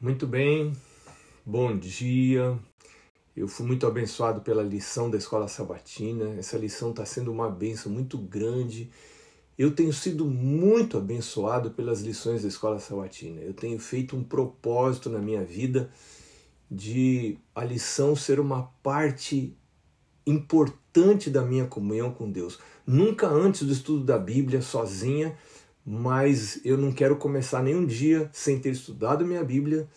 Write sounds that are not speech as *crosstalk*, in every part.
Muito bem, bom dia. Eu fui muito abençoado pela lição da escola sabatina. Essa lição está sendo uma benção muito grande. Eu tenho sido muito abençoado pelas lições da escola sabatina. Eu tenho feito um propósito na minha vida de a lição ser uma parte importante da minha comunhão com Deus. Nunca antes do estudo da Bíblia sozinha mas eu não quero começar nenhum dia sem ter estudado minha Bíblia,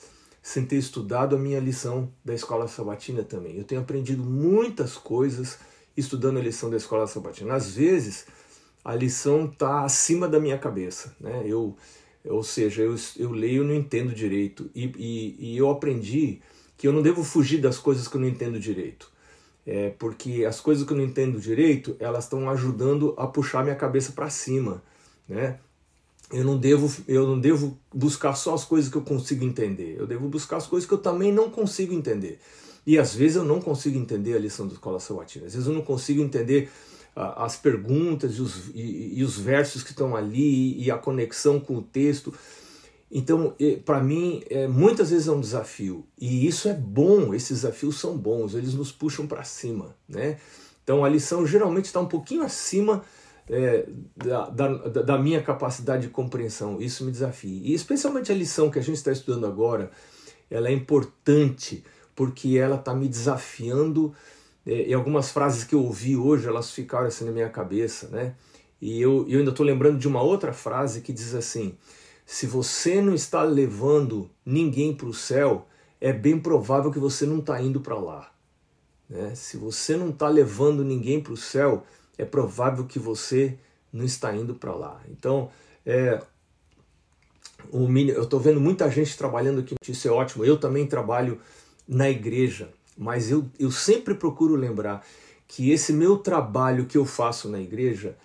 sem ter estudado a minha lição da escola sabatina também. Eu tenho aprendido muitas coisas estudando a lição da escola sabatina. Às vezes, a lição está acima da minha cabeça, né? Eu, ou seja, eu, eu leio e não entendo direito. E, e, e, eu aprendi que eu não devo fugir das coisas que eu não entendo direito. É, porque as coisas que eu não entendo direito, elas estão ajudando a puxar minha cabeça para cima, né? Eu não devo eu não devo buscar só as coisas que eu consigo entender. Eu devo buscar as coisas que eu também não consigo entender. E às vezes eu não consigo entender a lição da escola sabatina às vezes eu não consigo entender uh, as perguntas e os, e, e os versos que estão ali e a conexão com o texto. Então para mim é, muitas vezes é um desafio. E isso é bom esses desafios são bons eles nos puxam para cima né? Então a lição geralmente está um pouquinho acima é, da, da, da, minha capacidade de compreensão. Isso me desafia. E especialmente a lição que a gente está estudando agora, ela é importante porque ela está me desafiando. É, e algumas frases que eu ouvi hoje, elas ficaram assim na minha cabeça, né? E eu, eu ainda estou lembrando de uma outra frase que diz assim: se você não está levando ninguém para o céu, é bem provável que você não está indo para lá. Né? Se você não está levando ninguém para o céu, é provável que você não está indo para lá. Então, é, o, eu estou vendo muita gente trabalhando aqui, isso é ótimo. Eu também trabalho na igreja, mas eu, eu sempre procuro lembrar que esse meu trabalho que eu faço na igreja,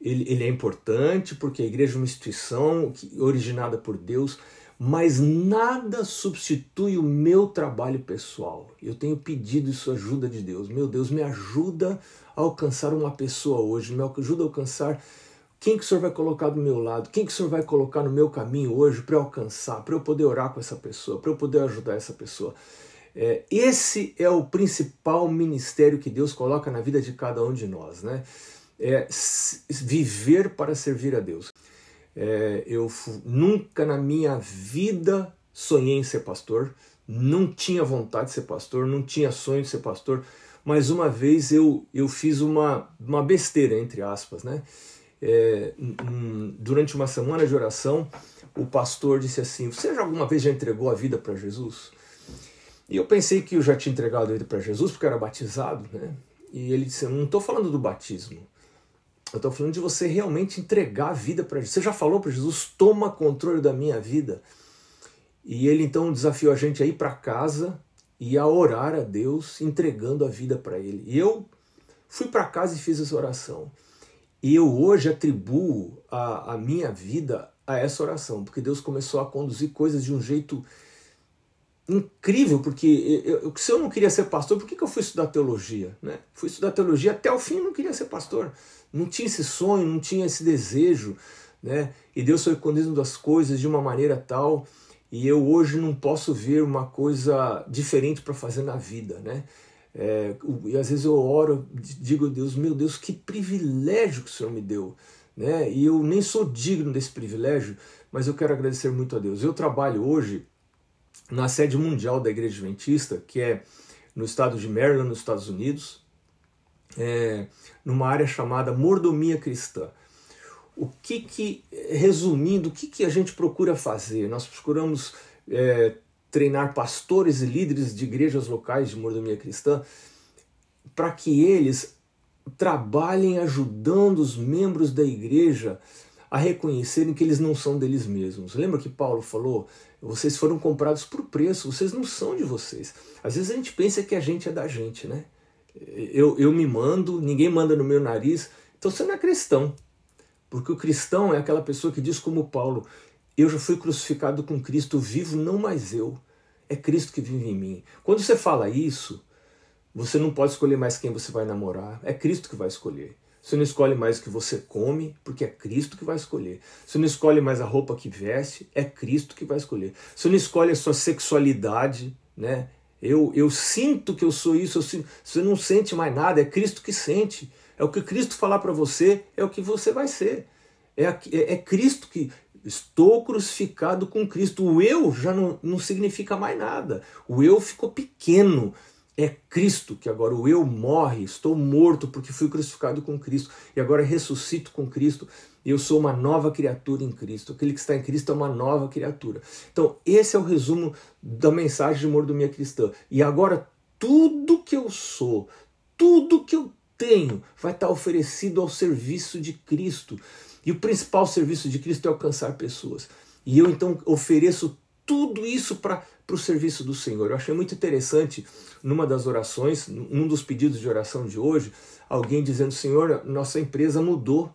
ele, ele é importante porque a igreja é uma instituição originada por Deus, mas nada substitui o meu trabalho pessoal. Eu tenho pedido isso ajuda de Deus. Meu Deus, me ajuda a alcançar uma pessoa hoje, me ajuda a alcançar quem que o Senhor vai colocar do meu lado, quem que o Senhor vai colocar no meu caminho hoje para alcançar, para eu poder orar com essa pessoa, para eu poder ajudar essa pessoa. É, esse é o principal ministério que Deus coloca na vida de cada um de nós, né? É viver para servir a Deus. É, eu nunca na minha vida sonhei em ser pastor, não tinha vontade de ser pastor, não tinha sonho de ser pastor, mas uma vez eu, eu fiz uma, uma besteira, entre aspas, né? É, um, durante uma semana de oração, o pastor disse assim: Você já alguma vez já entregou a vida para Jesus? E eu pensei que eu já tinha entregado a vida para Jesus porque era batizado, né? E ele disse: Não estou falando do batismo, eu estou falando de você realmente entregar a vida para Jesus. Você já falou para Jesus, toma controle da minha vida. E ele então desafiou a gente a ir para casa e a orar a Deus, entregando a vida para Ele. E eu fui para casa e fiz essa oração. E eu hoje atribuo a, a minha vida a essa oração, porque Deus começou a conduzir coisas de um jeito incrível, porque eu, se eu não queria ser pastor, por que, que eu fui estudar teologia? Né? Fui estudar teologia até o fim não queria ser pastor não tinha esse sonho, não tinha esse desejo, né? E Deus foi conduzindo as coisas de uma maneira tal e eu hoje não posso ver uma coisa diferente para fazer na vida, né? É, e às vezes eu oro, digo a Deus, meu Deus, que privilégio que o Senhor me deu, né? E eu nem sou digno desse privilégio, mas eu quero agradecer muito a Deus. Eu trabalho hoje na sede mundial da Igreja Adventista, que é no estado de Maryland, nos Estados Unidos, é, numa área chamada mordomia cristã. O que que, resumindo, o que que a gente procura fazer? Nós procuramos é, treinar pastores e líderes de igrejas locais de mordomia cristã para que eles trabalhem ajudando os membros da igreja a reconhecerem que eles não são deles mesmos. Lembra que Paulo falou? Vocês foram comprados por preço, vocês não são de vocês. Às vezes a gente pensa que a gente é da gente, né? eu, eu me mando, ninguém manda no meu nariz, então você não é cristão. Porque o cristão é aquela pessoa que diz como Paulo, eu já fui crucificado com Cristo, vivo não mais eu, é Cristo que vive em mim. Quando você fala isso, você não pode escolher mais quem você vai namorar, é Cristo que vai escolher. Você não escolhe mais o que você come, porque é Cristo que vai escolher. Você não escolhe mais a roupa que veste, é Cristo que vai escolher. Você não escolhe a sua sexualidade, né? Eu, eu sinto que eu sou isso, eu sinto, você não sente mais nada, é Cristo que sente. É o que Cristo falar para você, é o que você vai ser. É, é, é, Cristo que. Estou crucificado com Cristo. O eu já não, não significa mais nada. O eu ficou pequeno. É Cristo que agora o eu morre. Estou morto porque fui crucificado com Cristo. E agora ressuscito com Cristo. Eu sou uma nova criatura em Cristo. Aquele que está em Cristo é uma nova criatura. Então, esse é o resumo da mensagem de mordomia cristã. E agora, tudo que eu sou, tudo que eu tenho, vai estar oferecido ao serviço de Cristo. E o principal serviço de Cristo é alcançar pessoas. E eu então ofereço tudo isso para o serviço do Senhor. Eu achei muito interessante, numa das orações, num dos pedidos de oração de hoje, alguém dizendo: Senhor, nossa empresa mudou,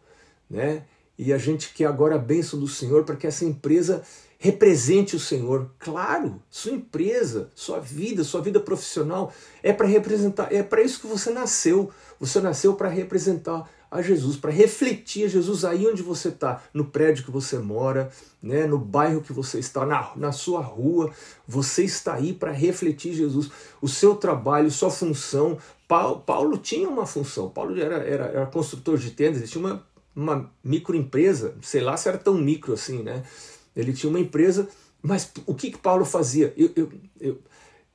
né? E a gente quer agora a bênção do Senhor para que essa empresa represente o Senhor. Claro, sua empresa, sua vida, sua vida profissional é para representar, é para isso que você nasceu. Você nasceu para representar a Jesus, para refletir a Jesus aí onde você está, no prédio que você mora, né, no bairro que você está, na, na sua rua. Você está aí para refletir Jesus. O seu trabalho, sua função. Paulo, Paulo tinha uma função. Paulo era, era, era construtor de tendas, ele tinha uma, uma microempresa, sei lá se era tão micro assim, né? Ele tinha uma empresa, mas o que, que Paulo fazia? Eu, eu, eu,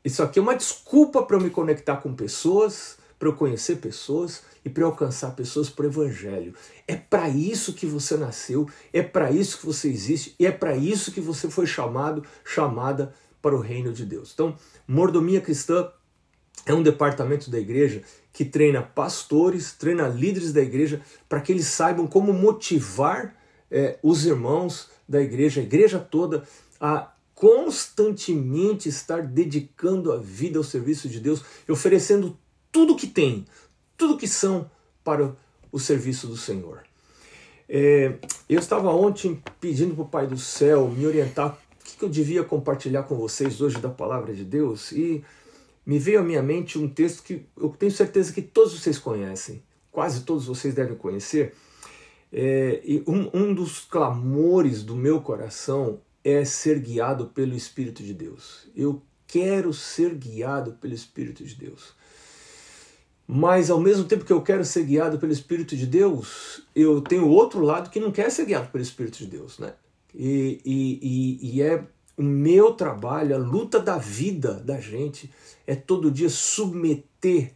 isso aqui é uma desculpa para eu me conectar com pessoas, para eu conhecer pessoas e para eu alcançar pessoas para o Evangelho. É para isso que você nasceu, é para isso que você existe e é para isso que você foi chamado, chamada para o reino de Deus. Então, mordomia cristã é um departamento da igreja que treina pastores, treina líderes da igreja para que eles saibam como motivar é, os irmãos da igreja, a igreja toda, a constantemente estar dedicando a vida ao serviço de Deus oferecendo tudo que tem, tudo que são para o serviço do Senhor. É, eu estava ontem pedindo para o Pai do Céu me orientar o que, que eu devia compartilhar com vocês hoje da palavra de Deus e me veio à minha mente um texto que eu tenho certeza que todos vocês conhecem, quase todos vocês devem conhecer. É, e um, um dos clamores do meu coração é ser guiado pelo Espírito de Deus. Eu quero ser guiado pelo Espírito de Deus. Mas ao mesmo tempo que eu quero ser guiado pelo Espírito de Deus, eu tenho outro lado que não quer ser guiado pelo Espírito de Deus, né? E, e, e, e é o meu trabalho, a luta da vida da gente, é todo dia submeter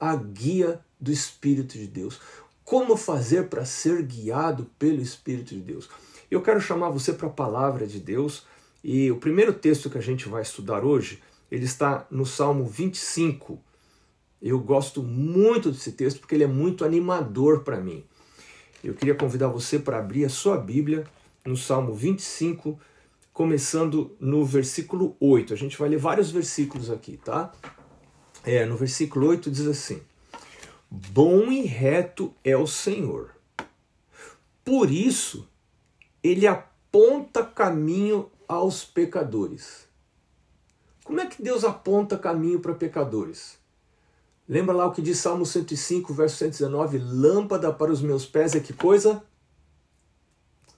a guia do Espírito de Deus. Como fazer para ser guiado pelo Espírito de Deus? Eu quero chamar você para a palavra de Deus e o primeiro texto que a gente vai estudar hoje, ele está no Salmo 25, eu gosto muito desse texto porque ele é muito animador para mim. Eu queria convidar você para abrir a sua Bíblia no Salmo 25, começando no versículo 8. A gente vai ler vários versículos aqui, tá? É, no versículo 8 diz assim: Bom e reto é o Senhor. Por isso, ele aponta caminho aos pecadores. Como é que Deus aponta caminho para pecadores? Lembra lá o que diz Salmo 105, verso 119? Lâmpada para os meus pés é que coisa?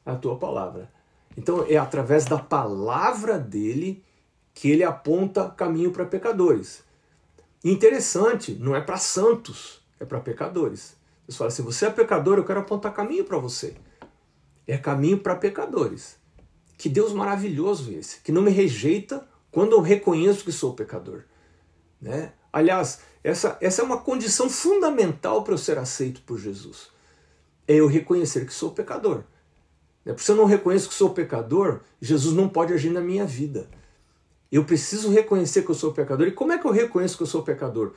A tua palavra. Então é através da palavra dele que ele aponta caminho para pecadores. interessante, não é para santos, é para pecadores. Deus fala assim: você é pecador, eu quero apontar caminho para você. É caminho para pecadores. Que Deus maravilhoso esse, que não me rejeita quando eu reconheço que sou pecador. Né? Aliás, essa, essa é uma condição fundamental para eu ser aceito por Jesus. É eu reconhecer que sou pecador. Né? Porque se eu não reconheço que sou pecador, Jesus não pode agir na minha vida. Eu preciso reconhecer que eu sou pecador. E como é que eu reconheço que eu sou pecador?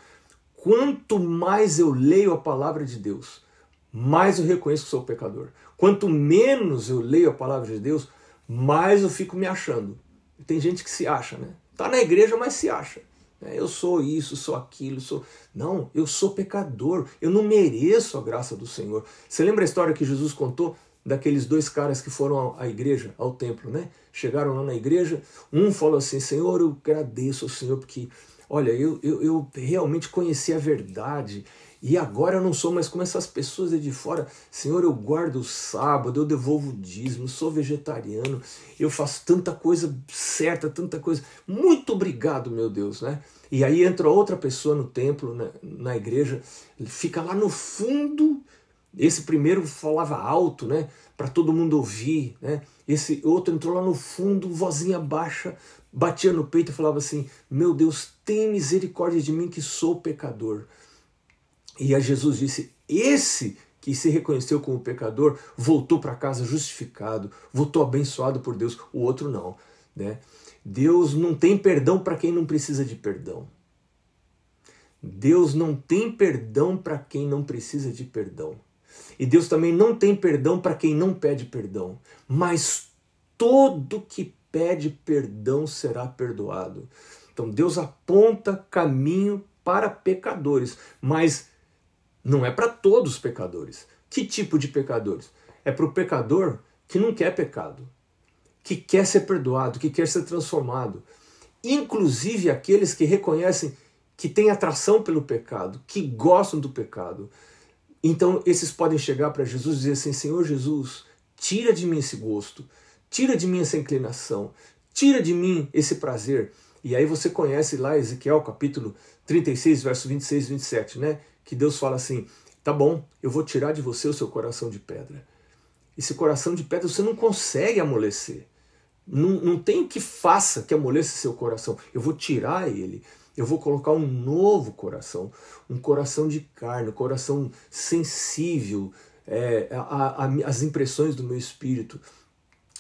Quanto mais eu leio a palavra de Deus, mais eu reconheço que sou pecador. Quanto menos eu leio a palavra de Deus, mais eu fico me achando. Tem gente que se acha, né? Tá na igreja, mas se acha. É, eu sou isso, sou aquilo, sou. Não, eu sou pecador. Eu não mereço a graça do Senhor. Você lembra a história que Jesus contou daqueles dois caras que foram à igreja, ao templo, né? Chegaram lá na igreja, um falou assim: Senhor, eu agradeço ao Senhor porque, olha, eu, eu, eu realmente conheci a verdade E agora eu não sou mais como essas pessoas de fora. Senhor, eu guardo o sábado, eu devolvo o dízimo, sou vegetariano, eu faço tanta coisa certa, tanta coisa. Muito obrigado, meu Deus, né? E aí entra outra pessoa no templo, né, na igreja, fica lá no fundo. Esse primeiro falava alto, né, para todo mundo ouvir, né? Esse outro entrou lá no fundo, vozinha baixa, batia no peito e falava assim: "Meu Deus, tem misericórdia de mim que sou pecador". E a Jesus disse: Esse que se reconheceu como pecador voltou para casa justificado, voltou abençoado por Deus, o outro não. Né? Deus não tem perdão para quem não precisa de perdão. Deus não tem perdão para quem não precisa de perdão. E Deus também não tem perdão para quem não pede perdão. Mas todo que pede perdão será perdoado. Então Deus aponta caminho para pecadores, mas não é para todos os pecadores. Que tipo de pecadores? É para o pecador que não quer pecado, que quer ser perdoado, que quer ser transformado. Inclusive aqueles que reconhecem que têm atração pelo pecado, que gostam do pecado. Então esses podem chegar para Jesus e dizer assim: Senhor Jesus, tira de mim esse gosto, tira de mim essa inclinação, tira de mim esse prazer. E aí você conhece lá Ezequiel capítulo 36, verso 26 e 27, né? Que Deus fala assim: tá bom, eu vou tirar de você o seu coração de pedra. Esse coração de pedra você não consegue amolecer. Não, não tem que faça que amoleça seu coração. Eu vou tirar ele. Eu vou colocar um novo coração, um coração de carne, um coração sensível é, a, a, às impressões do meu espírito.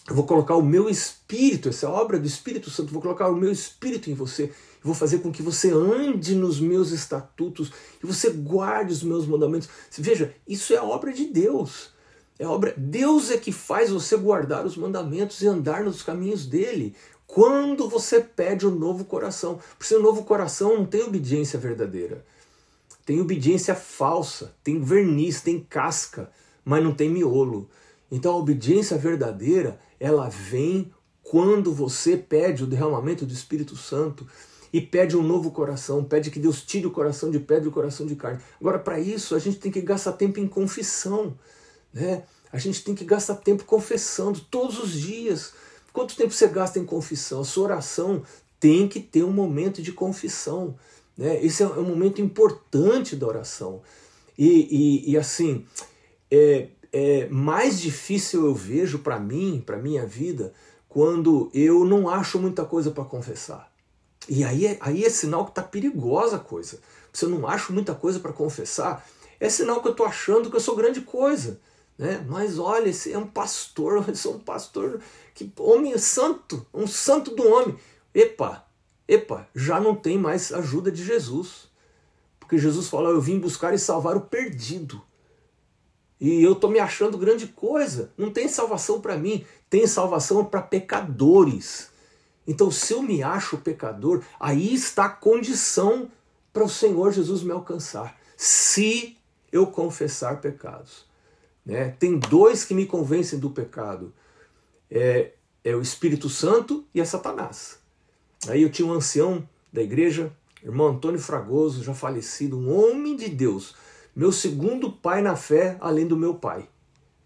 Eu vou colocar o meu espírito, essa obra do Espírito Santo, vou colocar o meu espírito em você eu vou fazer com que você ande nos meus estatutos e você guarde os meus mandamentos. Veja, isso é obra de Deus. É obra. Deus é que faz você guardar os mandamentos e andar nos caminhos dele. Quando você pede um novo coração. Por ser um novo coração não tem obediência verdadeira. Tem obediência falsa, tem verniz, tem casca, mas não tem miolo. Então a obediência verdadeira, ela vem quando você pede o derramamento do Espírito Santo e pede um novo coração, pede que Deus tire o coração de pedra e o coração de carne. Agora, para isso, a gente tem que gastar tempo em confissão, né? A gente tem que gastar tempo confessando todos os dias. Quanto tempo você gasta em confissão? A sua oração tem que ter um momento de confissão. Né? Esse é um momento importante da oração. E, e, e assim, é, é mais difícil eu vejo para mim, para minha vida, quando eu não acho muita coisa para confessar. E aí é, aí é sinal que está perigosa a coisa. Se eu não acho muita coisa para confessar, é sinal que eu estou achando que eu sou grande coisa. Né? Mas olha, esse é um pastor, *laughs* eu sou um pastor, que homem santo, um santo do homem. Epa, epa, já não tem mais ajuda de Jesus. Porque Jesus falou, eu vim buscar e salvar o perdido. E eu estou me achando grande coisa. Não tem salvação para mim, tem salvação para pecadores. Então, se eu me acho pecador, aí está a condição para o Senhor Jesus me alcançar. Se eu confessar pecados. Né? Tem dois que me convencem do pecado: é, é o Espírito Santo e é Satanás. Aí eu tinha um ancião da igreja, irmão Antônio Fragoso, já falecido, um homem de Deus, meu segundo pai na fé, além do meu pai.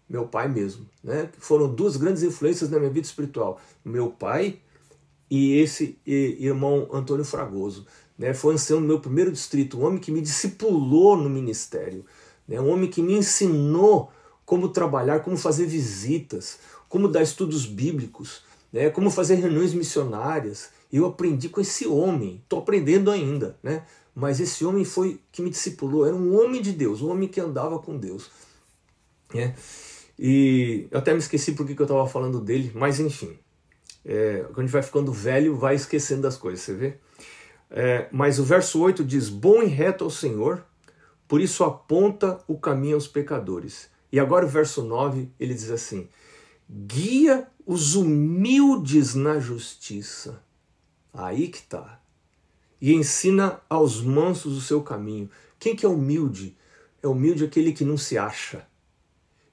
Meu pai mesmo. Né? Foram duas grandes influências na minha vida espiritual. Meu pai e esse irmão Antônio Fragoso. Né? Foi ancião no meu primeiro distrito, um homem que me discipulou no ministério, né? um homem que me ensinou como trabalhar, como fazer visitas, como dar estudos bíblicos, né? como fazer reuniões missionárias. Eu aprendi com esse homem, estou aprendendo ainda, né? mas esse homem foi que me discipulou, era um homem de Deus, um homem que andava com Deus. Né? E eu até me esqueci porque que eu estava falando dele, mas enfim, é, quando a gente vai ficando velho, vai esquecendo das coisas, você vê? É, mas o verso 8 diz: Bom e reto ao Senhor, por isso aponta o caminho aos pecadores. E agora o verso 9 ele diz assim: Guia os humildes na justiça. Aí que tá. E ensina aos mansos o seu caminho. Quem que é humilde? É humilde aquele que não se acha,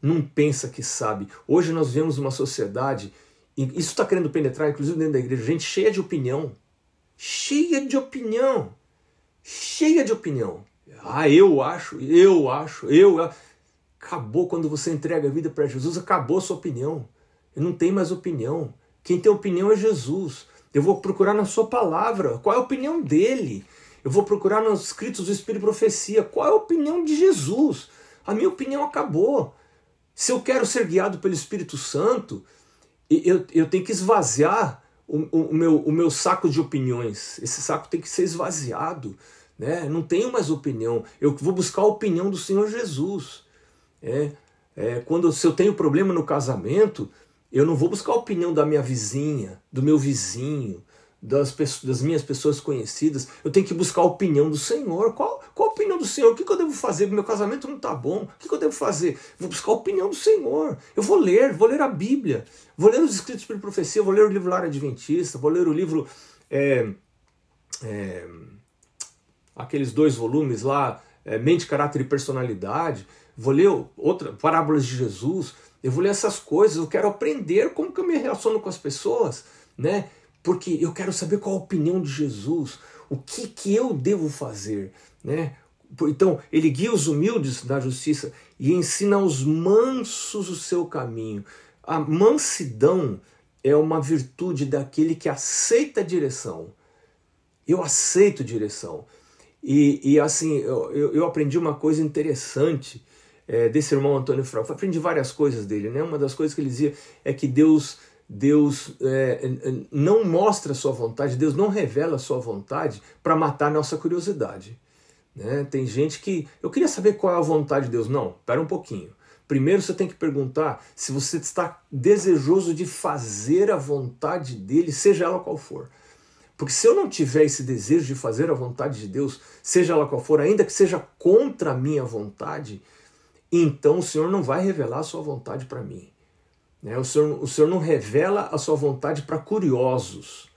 não pensa que sabe. Hoje nós vemos uma sociedade isso está querendo penetrar, inclusive dentro da igreja, gente cheia de opinião. Cheia de opinião. Cheia de opinião. Ah, eu acho, eu acho, eu. Acabou quando você entrega a vida para Jesus, acabou a sua opinião. Não tem mais opinião. Quem tem opinião é Jesus. Eu vou procurar na sua palavra qual é a opinião dele. Eu vou procurar nos escritos do Espírito e Profecia qual é a opinião de Jesus. A minha opinião acabou. Se eu quero ser guiado pelo Espírito Santo, eu, eu tenho que esvaziar o, o, meu, o meu saco de opiniões. Esse saco tem que ser esvaziado. Né? Não tenho mais opinião. Eu vou buscar a opinião do Senhor Jesus. É, é, quando se eu tenho problema no casamento, eu não vou buscar a opinião da minha vizinha, do meu vizinho, das, pessoas, das minhas pessoas conhecidas. Eu tenho que buscar a opinião do Senhor. Qual, opinião do Senhor? O que, que eu devo fazer? Meu casamento não está bom. O que, que eu devo fazer? Vou buscar a opinião do Senhor. Eu vou ler, vou ler a Bíblia, vou ler os escritos por profecia, vou ler o livro Lar Adventista, vou ler o livro. É, é, aqueles dois volumes lá, é, Mente, Caráter e Personalidade, vou ler outra, Parábolas de Jesus, eu vou ler essas coisas, eu quero aprender como que eu me relaciono com as pessoas, né? Porque eu quero saber qual a opinião de Jesus, o que, que eu devo fazer, né? Então, ele guia os humildes na justiça e ensina aos mansos o seu caminho. A mansidão é uma virtude daquele que aceita a direção. Eu aceito direção. E, e assim, eu, eu aprendi uma coisa interessante é, desse irmão Antônio Frauco. Aprendi várias coisas dele, né? Uma das coisas que ele dizia é que Deus Deus é, não mostra a sua vontade, Deus não revela a sua vontade para matar a nossa curiosidade. Né? Tem gente que. Eu queria saber qual é a vontade de Deus. Não, espera um pouquinho. Primeiro você tem que perguntar se você está desejoso de fazer a vontade dele, seja ela qual for. Porque se eu não tiver esse desejo de fazer a vontade de Deus, seja ela qual for, ainda que seja contra a minha vontade, então o Senhor não vai revelar a sua vontade para mim. Né? O, Senhor, o Senhor não revela a sua vontade para curiosos.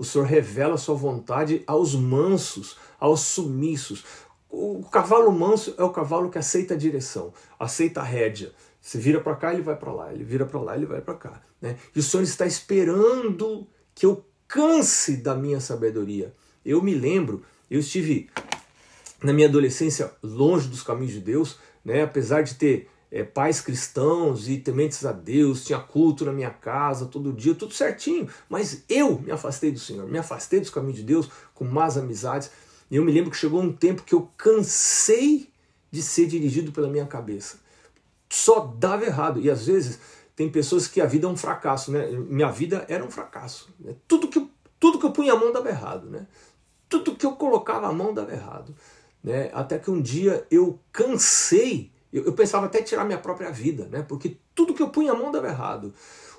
O Senhor revela a sua vontade aos mansos, aos sumissos. O cavalo manso é o cavalo que aceita a direção, aceita a rédea. Você vira para cá, ele vai para lá, ele vira para lá, ele vai para cá. Né? E o Senhor está esperando que eu canse da minha sabedoria. Eu me lembro, eu estive na minha adolescência longe dos caminhos de Deus, né? apesar de ter é, pais cristãos e tementes a Deus, tinha culto na minha casa todo dia, tudo certinho, mas eu me afastei do Senhor, me afastei dos caminhos de Deus com más amizades. E eu me lembro que chegou um tempo que eu cansei de ser dirigido pela minha cabeça. Só dava errado. E às vezes tem pessoas que a vida é um fracasso, né? Minha vida era um fracasso. Né? Tudo, que, tudo que eu punha a mão dava errado, né? Tudo que eu colocava a mão dava errado. Né? Até que um dia eu cansei, eu, eu pensava até tirar minha própria vida, né? Porque tudo que eu punha a mão dava errado.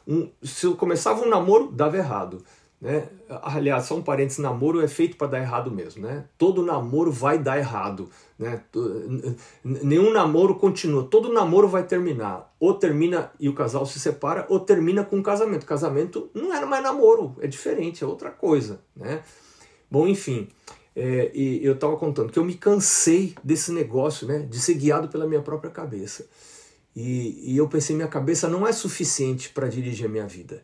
Um, se eu começava um namoro, dava errado. Né? Aliás, só um parênteses, namoro é feito para dar errado mesmo. Né? Todo namoro vai dar errado. Né? Nenhum namoro continua. Todo namoro vai terminar. Ou termina e o casal se separa, ou termina com um casamento. Casamento não era mais namoro, é diferente, é outra coisa. Né? Bom, enfim. É, e eu estava contando que eu me cansei desse negócio, né, de ser guiado pela minha própria cabeça. E, e eu pensei, minha cabeça não é suficiente para dirigir a minha vida.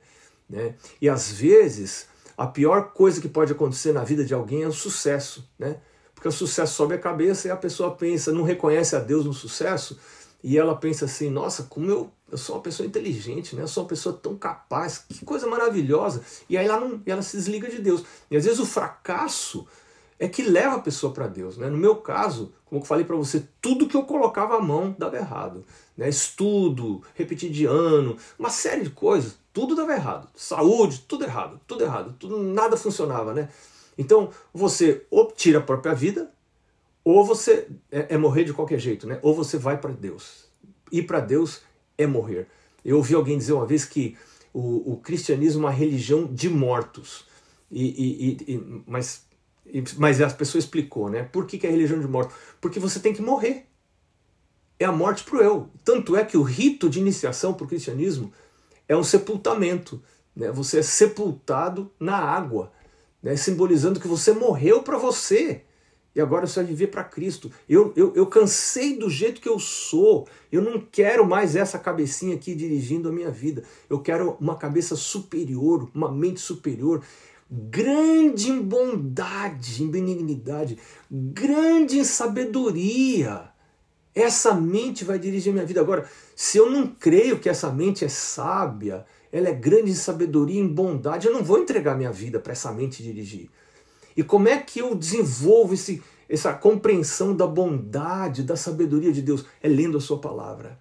Né? E às vezes, a pior coisa que pode acontecer na vida de alguém é o sucesso, né? Porque o sucesso sobe a cabeça e a pessoa pensa, não reconhece a Deus no sucesso, e ela pensa assim: nossa, como eu, eu sou uma pessoa inteligente, né? eu sou uma pessoa tão capaz, que coisa maravilhosa. E aí ela, não, ela se desliga de Deus. E às vezes o fracasso é que leva a pessoa para Deus. Né? No meu caso, como eu falei para você, tudo que eu colocava a mão dava errado. Né? Estudo, repetir de ano, uma série de coisas, tudo dava errado. Saúde, tudo errado, tudo errado, tudo, nada funcionava. Né? Então, você ou tira a própria vida, ou você é, é morrer de qualquer jeito, né? ou você vai para Deus. Ir para Deus é morrer. Eu ouvi alguém dizer uma vez que o, o cristianismo é uma religião de mortos. E, e, e, mas mas a pessoa explicou, né? Por que, que é a religião de morte? Porque você tem que morrer. É a morte para o eu. Tanto é que o rito de iniciação para o cristianismo é um sepultamento. Né? Você é sepultado na água, né? simbolizando que você morreu para você e agora você vai viver para Cristo. Eu, eu, eu cansei do jeito que eu sou. Eu não quero mais essa cabecinha aqui dirigindo a minha vida. Eu quero uma cabeça superior, uma mente superior grande em bondade, em benignidade, grande em sabedoria. Essa mente vai dirigir minha vida. Agora, se eu não creio que essa mente é sábia, ela é grande em sabedoria, em bondade, eu não vou entregar minha vida para essa mente dirigir. E como é que eu desenvolvo esse, essa compreensão da bondade, da sabedoria de Deus? É lendo a sua palavra.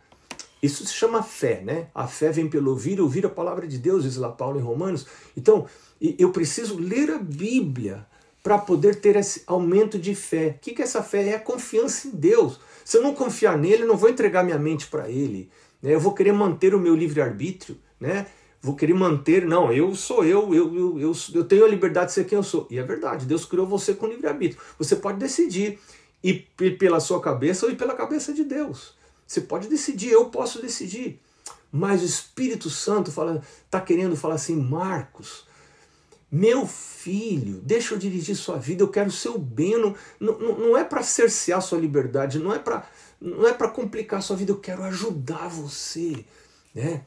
Isso se chama fé, né? A fé vem pelo ouvir, ouvir a palavra de Deus, diz lá Paulo em Romanos. Então, eu preciso ler a Bíblia para poder ter esse aumento de fé. O que é essa fé? É a confiança em Deus. Se eu não confiar nele, eu não vou entregar minha mente para ele. Né? Eu vou querer manter o meu livre-arbítrio, né? vou querer manter, não, eu sou eu, eu, eu, eu, eu tenho a liberdade de ser quem eu sou. E é verdade, Deus criou você com livre-arbítrio. Você pode decidir ir pela sua cabeça ou pela cabeça de Deus. Você pode decidir, eu posso decidir. Mas o Espírito Santo está querendo falar assim, Marcos, meu filho, deixa eu dirigir sua vida, eu quero o bem. Não, não, não é para cercear sua liberdade, não é para não é para complicar sua vida, eu quero ajudar você. Né?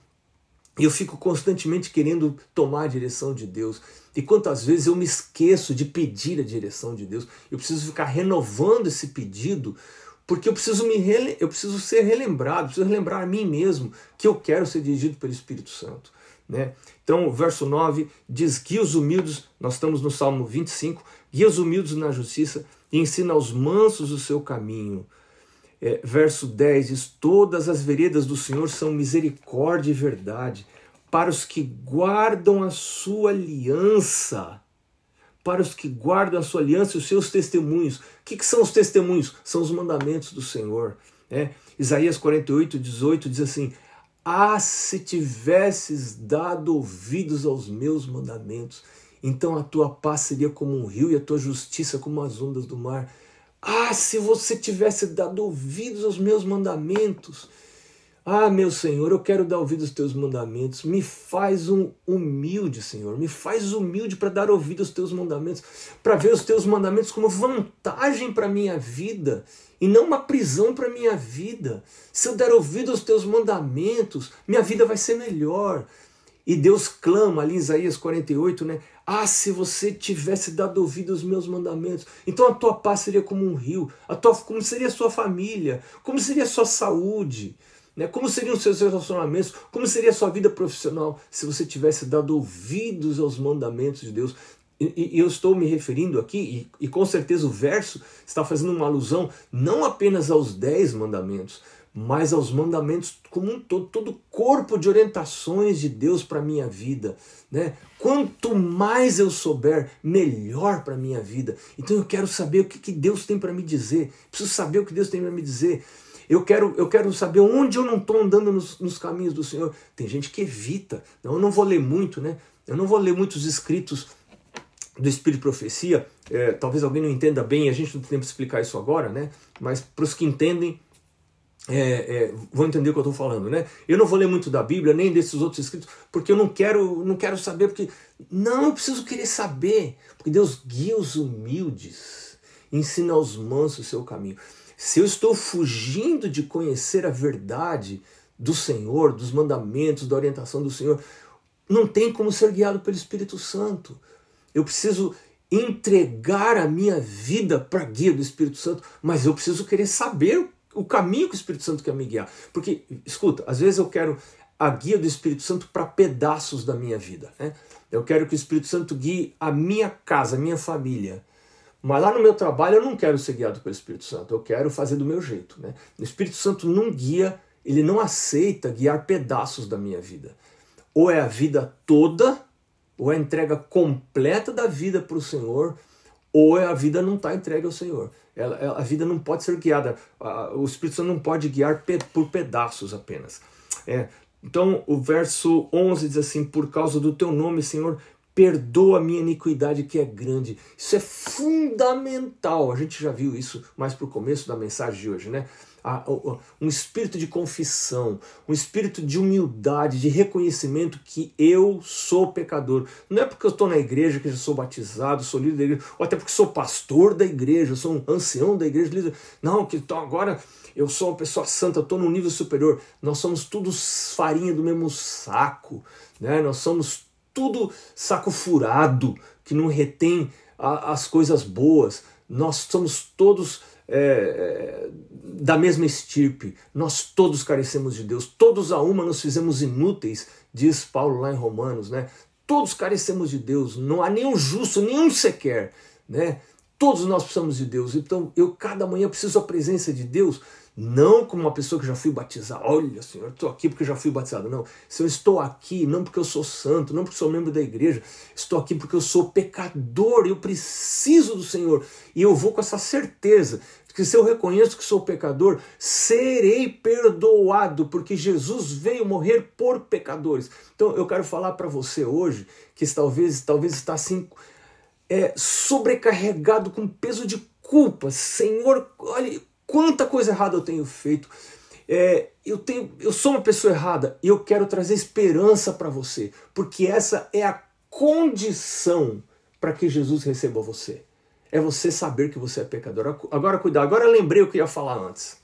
E eu fico constantemente querendo tomar a direção de Deus. E quantas vezes eu me esqueço de pedir a direção de Deus? Eu preciso ficar renovando esse pedido, porque eu preciso me rele... eu preciso ser relembrado, preciso relembrar a mim mesmo que eu quero ser dirigido pelo Espírito Santo. Né? Então, o verso 9 diz: Guia os humildes, nós estamos no Salmo 25, guia os humildes na justiça e ensina aos mansos o seu caminho é, verso 10 diz: Todas as veredas do Senhor são misericórdia e verdade para os que guardam a sua aliança. Para os que guardam a sua aliança e os seus testemunhos. O que, que são os testemunhos? São os mandamentos do Senhor. Né? Isaías 48, 18 diz assim: Ah, se tivesses dado ouvidos aos meus mandamentos, então a tua paz seria como um rio e a tua justiça como as ondas do mar. Ah, se você tivesse dado ouvidos aos meus mandamentos. Ah, meu Senhor, eu quero dar ouvidos aos teus mandamentos. Me faz um humilde, Senhor. Me faz humilde para dar ouvido aos teus mandamentos, para ver os teus mandamentos como vantagem para minha vida e não uma prisão para minha vida. Se eu der ouvido aos teus mandamentos, minha vida vai ser melhor. E Deus clama ali em Isaías 48, né? Ah, se você tivesse dado ouvido aos meus mandamentos, então a tua paz seria como um rio, a tua, como seria a sua família, como seria a sua saúde, né? como seriam os seus relacionamentos, como seria a sua vida profissional se você tivesse dado ouvidos aos mandamentos de Deus. E, e eu estou me referindo aqui, e, e com certeza o verso está fazendo uma alusão não apenas aos dez mandamentos, mas aos mandamentos como um todo, todo o corpo de orientações de Deus para a minha vida. Né? Quanto mais eu souber, melhor para a minha vida. Então eu quero saber o que, que Deus tem para me dizer. Preciso saber o que Deus tem para me dizer. Eu quero, eu quero saber onde eu não estou andando nos, nos, caminhos do Senhor. Tem gente que evita. Não, eu não vou ler muito, né? Eu não vou ler muitos escritos do Espírito de Profecia. É, talvez alguém não entenda bem, a gente não tem tempo de explicar isso agora, né? Mas para os que entendem, é, é, vão entender o que eu estou falando, né? Eu não vou ler muito da Bíblia, nem desses outros escritos, porque eu não quero, não quero saber, porque não, eu preciso querer saber, porque Deus guia os humildes, ensina aos mansos o seu caminho. Se eu estou fugindo de conhecer a verdade do Senhor, dos mandamentos, da orientação do Senhor, não tem como ser guiado pelo Espírito Santo. Eu preciso entregar a minha vida para a guia do Espírito Santo, mas eu preciso querer saber o caminho que o Espírito Santo quer me guiar. Porque, escuta, às vezes eu quero a guia do Espírito Santo para pedaços da minha vida. Né? Eu quero que o Espírito Santo guie a minha casa, a minha família. Mas lá no meu trabalho eu não quero ser guiado pelo Espírito Santo, eu quero fazer do meu jeito. Né? O Espírito Santo não guia, ele não aceita guiar pedaços da minha vida. Ou é a vida toda, ou é a entrega completa da vida para o Senhor, ou é a vida não está entregue ao Senhor. Ela, a vida não pode ser guiada, o Espírito Santo não pode guiar por pedaços apenas. É, então o verso 11 diz assim: Por causa do teu nome, Senhor, perdoa a minha iniquidade que é grande. Isso é fundamental. A gente já viu isso mais para o começo da mensagem de hoje, né? um espírito de confissão, um espírito de humildade, de reconhecimento que eu sou pecador. Não é porque eu estou na igreja que eu sou batizado, sou líder da igreja, ou até porque sou pastor da igreja, sou um ancião da igreja, líder. Não, que então agora eu sou uma pessoa santa, estou num nível superior. Nós somos todos farinha do mesmo saco, né? Nós somos tudo saco furado que não retém a, as coisas boas. Nós somos todos é, da mesma estirpe. Nós todos carecemos de Deus. Todos a uma nos fizemos inúteis, diz Paulo lá em Romanos, né? Todos carecemos de Deus. Não há nenhum justo, nenhum sequer, né? Todos nós precisamos de Deus. Então, eu cada manhã preciso da presença de Deus, não como uma pessoa que já fui batizada. Olha, Senhor, estou aqui porque já fui batizado. Não. Senhor, eu estou aqui não porque eu sou santo, não porque sou membro da igreja. Estou aqui porque eu sou pecador. Eu preciso do Senhor. E eu vou com essa certeza que se eu reconheço que sou pecador, serei perdoado, porque Jesus veio morrer por pecadores. Então eu quero falar para você hoje que talvez talvez está assim é, sobrecarregado com peso de culpa. Senhor, olha quanta coisa errada eu tenho feito. É, eu, tenho, eu sou uma pessoa errada e eu quero trazer esperança para você, porque essa é a condição para que Jesus receba você. É você saber que você é pecador. Agora, cuidado, agora eu lembrei o que ia falar antes.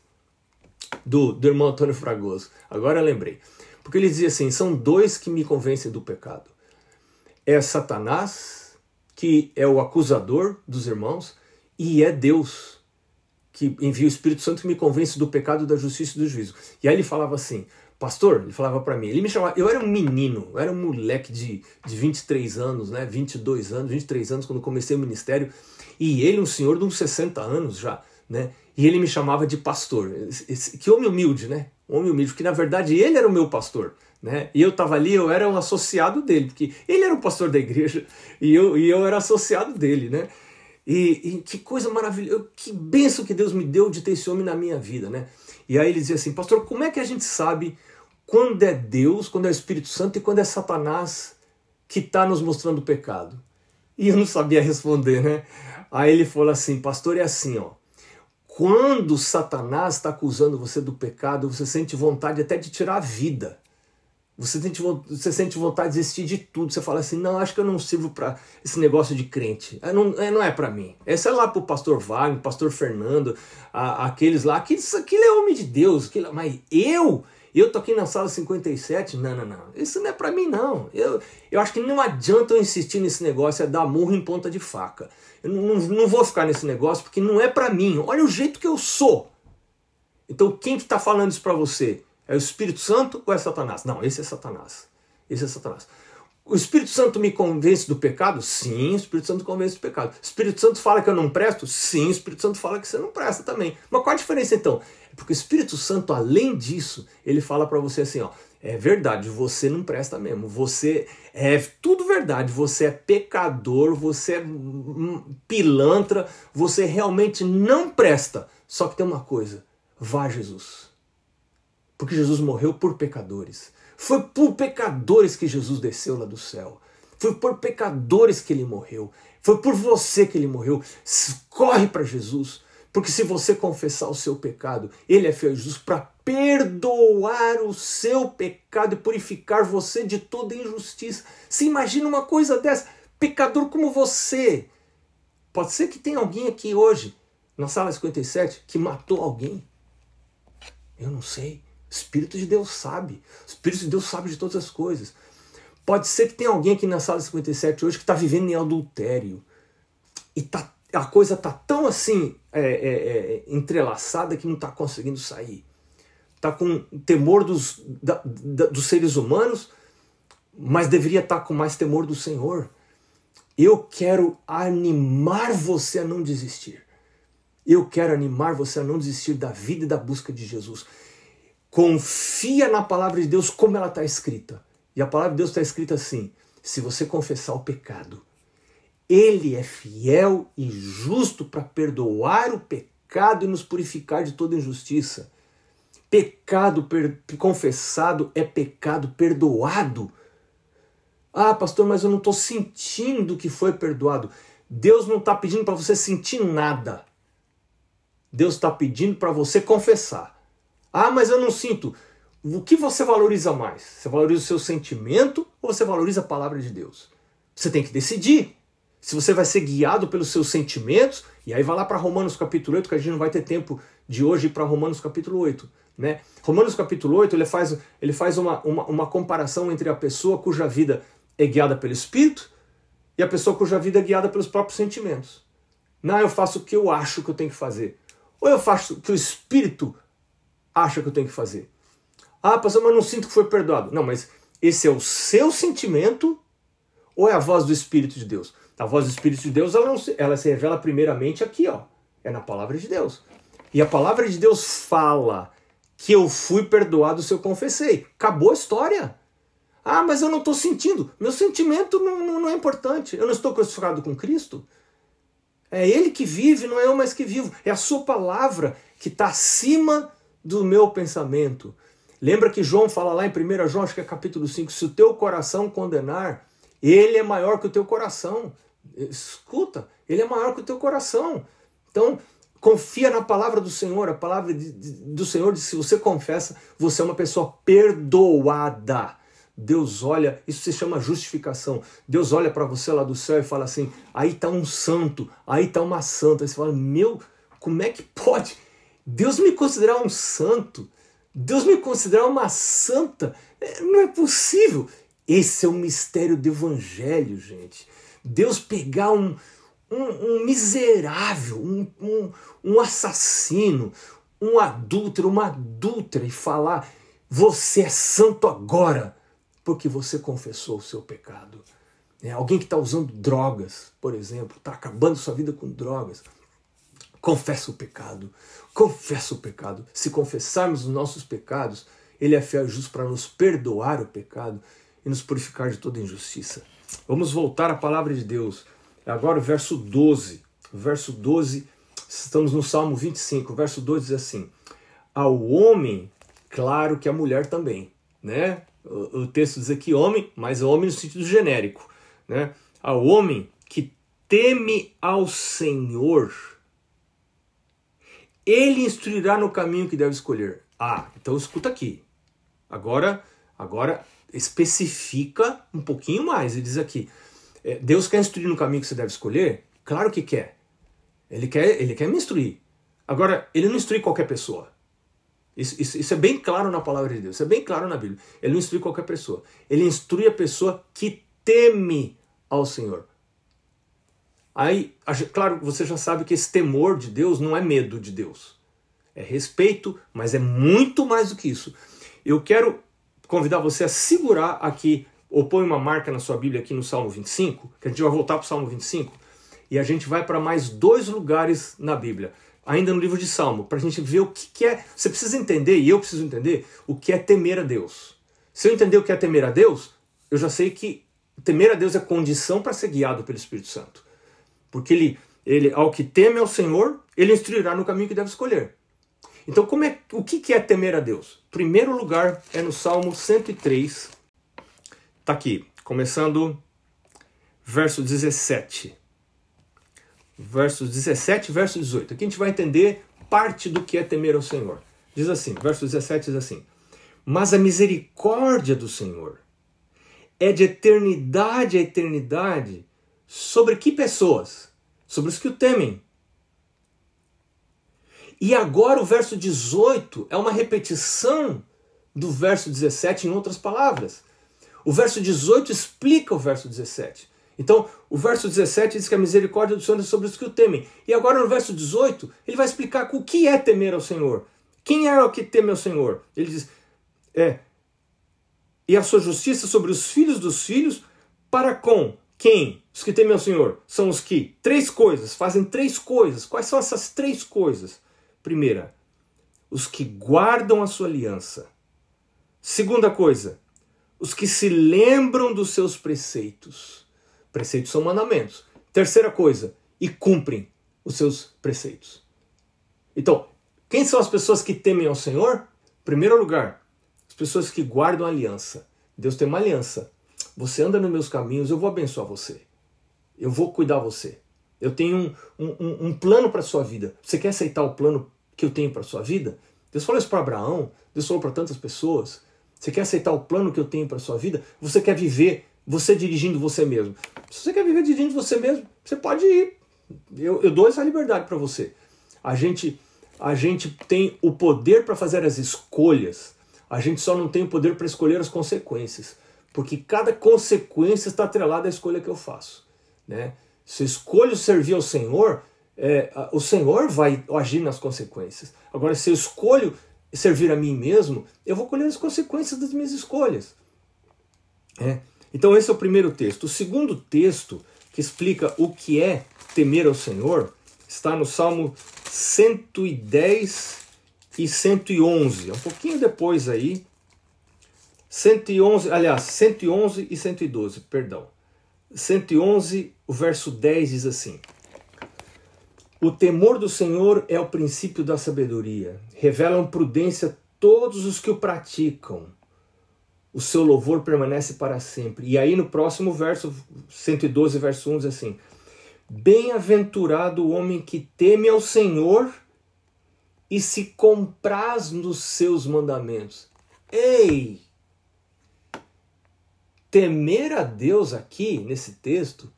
Do, do irmão Antônio Fragoso. Agora eu lembrei. Porque ele dizia assim: são dois que me convencem do pecado. É Satanás que é o acusador dos irmãos, e é Deus que envia o Espírito Santo que me convence do pecado, da justiça e do juízo. E aí ele falava assim, pastor, ele falava para mim, ele me chamava, eu era um menino, eu era um moleque de, de 23 anos, né, 22 anos, 23 anos quando comecei o ministério, e ele um senhor de uns 60 anos já, né, e ele me chamava de pastor. Que homem humilde, né? Homem humilde, porque na verdade ele era o meu pastor. Né? E eu estava ali, eu era um associado dele, porque ele era o pastor da igreja *laughs* e eu, e eu era associado dele, né? E, e, que coisa maravilhosa, que benção que Deus me deu de ter esse homem na minha vida, né? E aí ele dizia assim, pastor, como é que a gente sabe quando é Deus, quando é o Espírito Santo e quando é Satanás que está nos mostrando o pecado? E eu não sabia responder, né? Aí ele falou assim, pastor, é assim, ó. Quando Satanás está acusando você do pecado, você sente vontade até de tirar a vida. Você, sente, você sente vontade de desistir de tudo. Você fala assim: não, acho que eu não sirvo para esse negócio de crente. É, não é, não é para mim. Essa é lá para o pastor Wagner, pastor Fernando, a, aqueles lá. Aquilo, aquilo é homem de Deus. Aquilo, mas eu, eu tô aqui na sala 57. Não, não, não. Isso não é para mim, não. Eu, eu acho que não adianta eu insistir nesse negócio, é dar murro em ponta de faca. Eu não, não, vou ficar nesse negócio porque não é para mim. Olha o jeito que eu sou. Então, quem que tá falando isso para você? É o Espírito Santo ou é Satanás? Não, esse é Satanás. Esse é Satanás. O Espírito Santo me convence do pecado? Sim, o Espírito Santo convence do pecado. O Espírito Santo fala que eu não presto? Sim, o Espírito Santo fala que você não presta também. Mas qual a diferença então? É porque o Espírito Santo, além disso, ele fala para você assim, ó, é verdade, você não presta mesmo. Você é tudo verdade. Você é pecador, você é pilantra, você realmente não presta. Só que tem uma coisa: vá Jesus. Porque Jesus morreu por pecadores. Foi por pecadores que Jesus desceu lá do céu. Foi por pecadores que ele morreu. Foi por você que ele morreu. Corre para Jesus. Porque se você confessar o seu pecado, ele é fiel e justo para perdoar o seu pecado e purificar você de toda injustiça. Se imagina uma coisa dessa, pecador como você. Pode ser que tenha alguém aqui hoje, na sala 57, que matou alguém. Eu não sei. Espírito de Deus sabe. O Espírito de Deus sabe de todas as coisas. Pode ser que tenha alguém aqui na sala 57 hoje que está vivendo em adultério. E tá, a coisa está tão assim é, é, é, entrelaçada que não está conseguindo sair. Está com temor dos, da, da, dos seres humanos, mas deveria estar tá com mais temor do Senhor. Eu quero animar você a não desistir. Eu quero animar você a não desistir da vida e da busca de Jesus. Confia na palavra de Deus como ela está escrita. E a palavra de Deus está escrita assim: se você confessar o pecado, ele é fiel e justo para perdoar o pecado e nos purificar de toda injustiça. Pecado confessado é pecado perdoado. Ah, pastor, mas eu não estou sentindo que foi perdoado. Deus não está pedindo para você sentir nada. Deus está pedindo para você confessar. Ah, mas eu não sinto. O que você valoriza mais? Você valoriza o seu sentimento ou você valoriza a palavra de Deus? Você tem que decidir. Se você vai ser guiado pelos seus sentimentos, e aí vai lá para Romanos capítulo 8, que a gente não vai ter tempo de hoje para Romanos capítulo 8. Né? Romanos capítulo 8 ele faz, ele faz uma, uma, uma comparação entre a pessoa cuja vida é guiada pelo Espírito e a pessoa cuja vida é guiada pelos próprios sentimentos. Não, eu faço o que eu acho que eu tenho que fazer. Ou eu faço o que o Espírito acha que eu tenho que fazer. Ah, pastor, mas não sinto que foi perdoado. Não, mas esse é o seu sentimento ou é a voz do Espírito de Deus? A voz do Espírito de Deus, ela, se, ela se revela primeiramente aqui, ó. É na palavra de Deus. E a palavra de Deus fala que eu fui perdoado se eu confessei. Acabou a história. Ah, mas eu não estou sentindo. Meu sentimento não, não, não, é importante. Eu não estou crucificado com Cristo. É Ele que vive, não é eu mais que vivo. É a Sua palavra que está acima do meu pensamento. Lembra que João fala lá em 1 João, acho que é capítulo 5, se o teu coração condenar, ele é maior que o teu coração. Escuta, ele é maior que o teu coração. Então, confia na palavra do Senhor. A palavra de, de, do Senhor diz: se você confessa, você é uma pessoa perdoada. Deus olha, isso se chama justificação. Deus olha para você lá do céu e fala assim: aí está um santo, aí está uma santa. Aí você fala: meu, como é que pode Deus me considerar um santo? Deus me considerar uma santa? É, não é possível. Esse é o mistério do evangelho, gente. Deus pegar um, um, um miserável, um, um, um assassino, um adúltero, uma adúltera e falar: você é santo agora porque você confessou o seu pecado. É, alguém que está usando drogas, por exemplo, está acabando sua vida com drogas. Confessa o pecado, confessa o pecado. Se confessarmos os nossos pecados, Ele é fiel e justo para nos perdoar o pecado e nos purificar de toda injustiça. Vamos voltar à palavra de Deus. Agora o verso 12. O verso 12, estamos no Salmo 25. O verso 12 diz assim: Ao homem, claro que a mulher também, né? O, o texto diz aqui homem, mas homem no sentido genérico, né? Ao homem que teme ao Senhor, ele instruirá no caminho que deve escolher. Ah, então escuta aqui. Agora, agora especifica um pouquinho mais. Ele diz aqui: é, Deus quer instruir no caminho que você deve escolher? Claro que quer. Ele quer, ele quer me instruir. Agora, ele não instrui qualquer pessoa. Isso, isso, isso, é bem claro na palavra de Deus, isso é bem claro na Bíblia. Ele não instrui qualquer pessoa. Ele instrui a pessoa que teme ao Senhor. Aí, claro, você já sabe que esse temor de Deus não é medo de Deus. É respeito, mas é muito mais do que isso. Eu quero convidar você a segurar aqui, ou põe uma marca na sua Bíblia aqui no Salmo 25, que a gente vai voltar para o Salmo 25, e a gente vai para mais dois lugares na Bíblia ainda no livro de Salmo, para a gente ver o que, que é. Você precisa entender, e eu preciso entender, o que é temer a Deus. Se eu entender o que é temer a Deus, eu já sei que temer a Deus é condição para ser guiado pelo Espírito Santo. Porque ele, ele, ao que teme ao Senhor, ele instruirá no caminho que deve escolher. Então, como é, o que, é temer a Deus? Primeiro lugar é no Salmo 103. Está aqui, começando verso 17 versos 17 e verso 18. Aqui a gente vai entender parte do que é temer ao Senhor. Diz assim, verso 17 diz assim: Mas a misericórdia do Senhor é de eternidade a eternidade sobre que pessoas? Sobre os que o temem. E agora o verso 18 é uma repetição do verso 17 em outras palavras. O verso 18 explica o verso 17. Então, o verso 17 diz que a misericórdia do Senhor é sobre os que o temem. E agora no verso 18, ele vai explicar o que é temer ao Senhor. Quem é o que teme ao Senhor? Ele diz: é, e a sua justiça sobre os filhos dos filhos, para com quem? Os que temem ao Senhor são os que três coisas, fazem três coisas. Quais são essas três coisas? Primeira, os que guardam a sua aliança. Segunda coisa, os que se lembram dos seus preceitos. Preceitos são mandamentos. Terceira coisa, e cumprem os seus preceitos. Então, quem são as pessoas que temem ao Senhor? Primeiro lugar, as pessoas que guardam a aliança. Deus tem uma aliança. Você anda nos meus caminhos, eu vou abençoar você. Eu vou cuidar você. Eu tenho um, um, um plano para a sua vida. Você quer aceitar o plano que eu tenho para a sua vida? Deus falou isso para Abraão, Deus falou para tantas pessoas. Você quer aceitar o plano que eu tenho para a sua vida? Você quer viver você dirigindo você mesmo. Se você quer viver dirigindo você mesmo, você pode ir. Eu, eu dou essa liberdade para você. A gente, a gente tem o poder para fazer as escolhas. A gente só não tem o poder para escolher as consequências. Porque cada consequência está atrelada à escolha que eu faço. Né? Se eu escolho servir ao Senhor, é, o Senhor vai agir nas consequências. Agora, se eu escolho servir a mim mesmo, eu vou colher as consequências das minhas escolhas. É. Então, esse é o primeiro texto. O segundo texto, que explica o que é temer ao Senhor, está no Salmo 110 e 111. É um pouquinho depois aí. 111, aliás, 111 e 112, perdão. 111, o verso 10 diz assim: O temor do Senhor é o princípio da sabedoria. Revelam prudência todos os que o praticam. O seu louvor permanece para sempre. E aí no próximo verso, 112, verso 1 diz assim: Bem-aventurado o homem que teme ao Senhor e se compraz nos seus mandamentos. Ei! Temer a Deus aqui, nesse texto,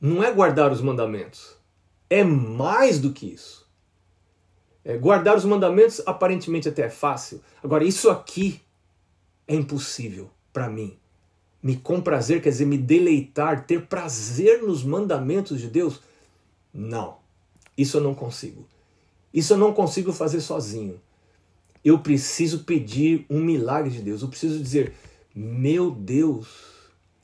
não é guardar os mandamentos. É mais do que isso. É, guardar os mandamentos aparentemente até é fácil. Agora, isso aqui é impossível para mim. Me comprazer quer dizer me deleitar, ter prazer nos mandamentos de Deus? Não. Isso eu não consigo. Isso eu não consigo fazer sozinho. Eu preciso pedir um milagre de Deus. Eu preciso dizer: Meu Deus,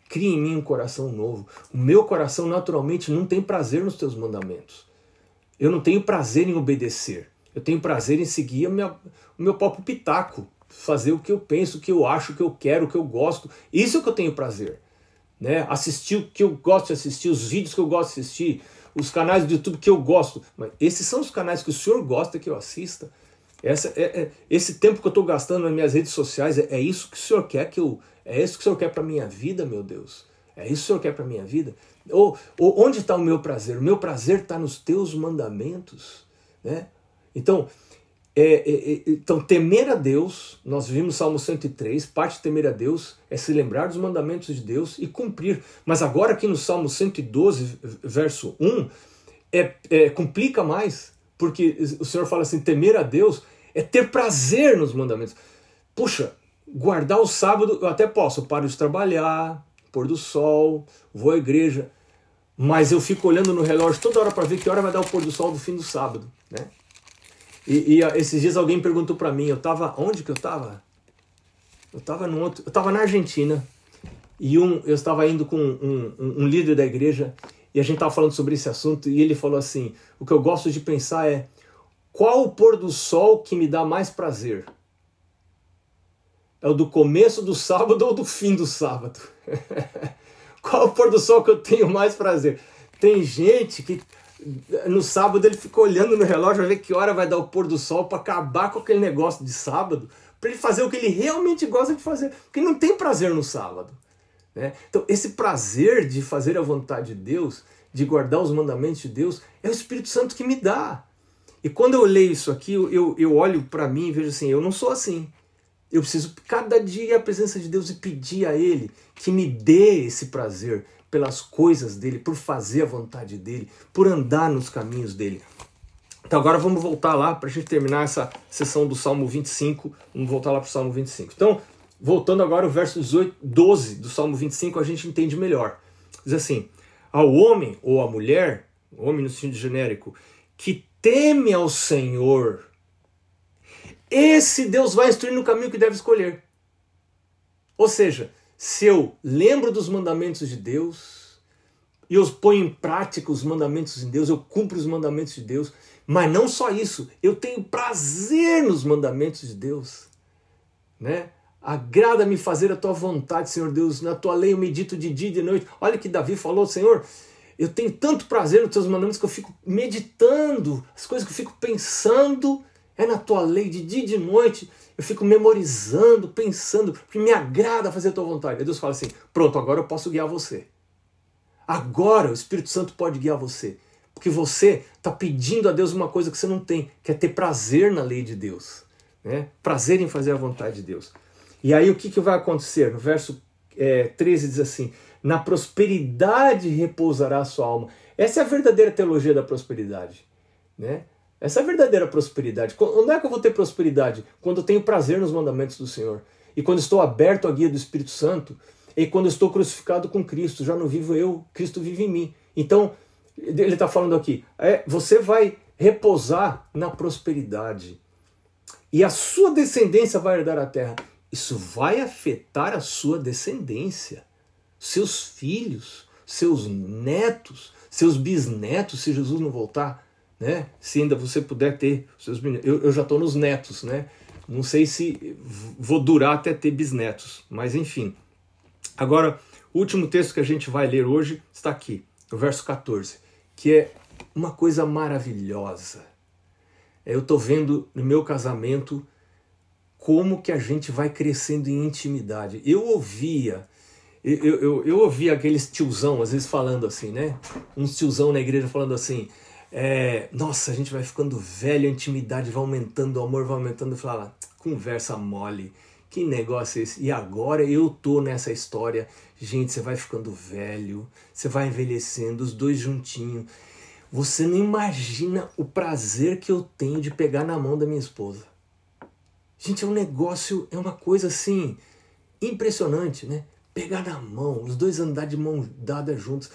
crie em mim um coração novo. O meu coração naturalmente não tem prazer nos teus mandamentos. Eu não tenho prazer em obedecer. Eu tenho prazer em seguir minha, o meu próprio pitaco, fazer o que eu penso, o que eu acho, o que eu quero, o que eu gosto. Isso é o que eu tenho prazer. Né? Assistir o que eu gosto de assistir, os vídeos que eu gosto de assistir, os canais do YouTube que eu gosto. Mas esses são os canais que o senhor gosta que eu assista. Essa, é, é esse tempo que eu estou gastando nas minhas redes sociais, é, é, isso que o senhor quer que eu. É isso que o senhor quer para minha vida, meu Deus. É isso que o senhor quer para minha vida. Ou, ou onde está o meu prazer? O meu prazer está nos teus mandamentos. Né? Então, é, é, é, então, temer a Deus, nós vimos Salmo 103, parte de temer a Deus é se lembrar dos mandamentos de Deus e cumprir. Mas agora aqui no Salmo 112, verso 1, é, é, complica mais, porque o Senhor fala assim, temer a Deus é ter prazer nos mandamentos. Puxa, guardar o sábado eu até posso, eu paro de trabalhar, pôr do sol, vou à igreja, mas eu fico olhando no relógio toda hora para ver que hora vai dar o pôr do sol do fim do sábado, né? E, e esses dias alguém perguntou para mim, eu tava onde que eu tava? Eu tava no outro, eu tava na Argentina e um, eu estava indo com um, um, um líder da igreja e a gente tava falando sobre esse assunto e ele falou assim: o que eu gosto de pensar é qual o pôr do sol que me dá mais prazer? É o do começo do sábado ou do fim do sábado? *laughs* qual o pôr do sol que eu tenho mais prazer? Tem gente que no sábado ele fica olhando no relógio para ver que hora vai dar o pôr do sol para acabar com aquele negócio de sábado, para ele fazer o que ele realmente gosta de fazer, porque não tem prazer no sábado. Né? Então, esse prazer de fazer a vontade de Deus, de guardar os mandamentos de Deus, é o Espírito Santo que me dá. E quando eu leio isso aqui, eu, eu olho para mim e vejo assim: eu não sou assim. Eu preciso cada dia a presença de Deus e pedir a Ele que me dê esse prazer, pelas coisas dele, por fazer a vontade dele, por andar nos caminhos dele. Então agora vamos voltar lá para a gente terminar essa sessão do Salmo 25. Vamos voltar lá para o Salmo 25. Então, voltando agora ao verso 18, 12 do Salmo 25, a gente entende melhor. Diz assim: Ao homem ou à mulher, homem no sentido genérico, que teme ao Senhor, esse Deus vai instruir no caminho que deve escolher. Ou seja, se eu lembro dos mandamentos de Deus e eu ponho em prática os mandamentos de Deus, eu cumpro os mandamentos de Deus, mas não só isso, eu tenho prazer nos mandamentos de Deus, né? Agrada-me fazer a tua vontade, Senhor Deus, na tua lei eu medito de dia e de noite. Olha que Davi falou, Senhor, eu tenho tanto prazer nos teus mandamentos que eu fico meditando, as coisas que eu fico pensando é na tua lei de dia e de noite. Eu fico memorizando, pensando, porque me agrada fazer a tua vontade. Aí Deus fala assim: pronto, agora eu posso guiar você. Agora o Espírito Santo pode guiar você. Porque você está pedindo a Deus uma coisa que você não tem, que é ter prazer na lei de Deus. Né? Prazer em fazer a vontade de Deus. E aí o que, que vai acontecer? No verso é, 13 diz assim: Na prosperidade repousará a sua alma. Essa é a verdadeira teologia da prosperidade. Né? Essa é a verdadeira prosperidade. Onde é que eu vou ter prosperidade? Quando eu tenho prazer nos mandamentos do Senhor. E quando estou aberto à guia do Espírito Santo, E quando estou crucificado com Cristo, já não vivo eu, Cristo vive em mim. Então, ele está falando aqui, é, você vai repousar na prosperidade. E a sua descendência vai herdar a terra. Isso vai afetar a sua descendência, seus filhos, seus netos, seus bisnetos, se Jesus não voltar, né? Se ainda você puder ter seus bisnetos. Eu, eu já estou nos netos, né? Não sei se vou durar até ter bisnetos, mas enfim. Agora, o último texto que a gente vai ler hoje está aqui, no verso 14, que é uma coisa maravilhosa. É, eu estou vendo no meu casamento como que a gente vai crescendo em intimidade. Eu ouvia, eu, eu, eu ouvia aqueles tiozão às vezes falando assim, né? Um tiozão na igreja falando assim, é, nossa, a gente vai ficando velho, a intimidade vai aumentando, o amor vai aumentando. Eu falava, conversa mole, que negócio é esse? E agora eu tô nessa história. Gente, você vai ficando velho, você vai envelhecendo, os dois juntinhos. Você não imagina o prazer que eu tenho de pegar na mão da minha esposa. Gente, é um negócio, é uma coisa assim impressionante, né? Pegar na mão, os dois andar de mão dada juntos.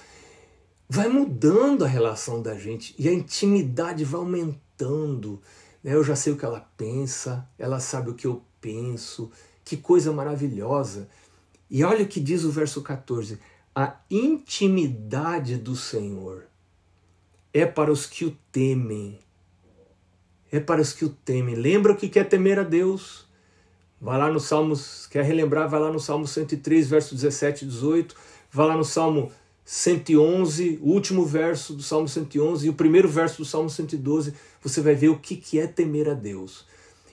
Vai mudando a relação da gente e a intimidade vai aumentando. Né? Eu já sei o que ela pensa, ela sabe o que eu penso. Que coisa maravilhosa. E olha o que diz o verso 14: a intimidade do Senhor é para os que o temem. É para os que o temem. Lembra o que quer temer a Deus? Vai lá no Salmos, quer relembrar? Vai lá no Salmo 103, verso 17 e 18. Vai lá no Salmo 111, o último verso do Salmo 111 e o primeiro verso do Salmo 112. Você vai ver o que que é temer a Deus.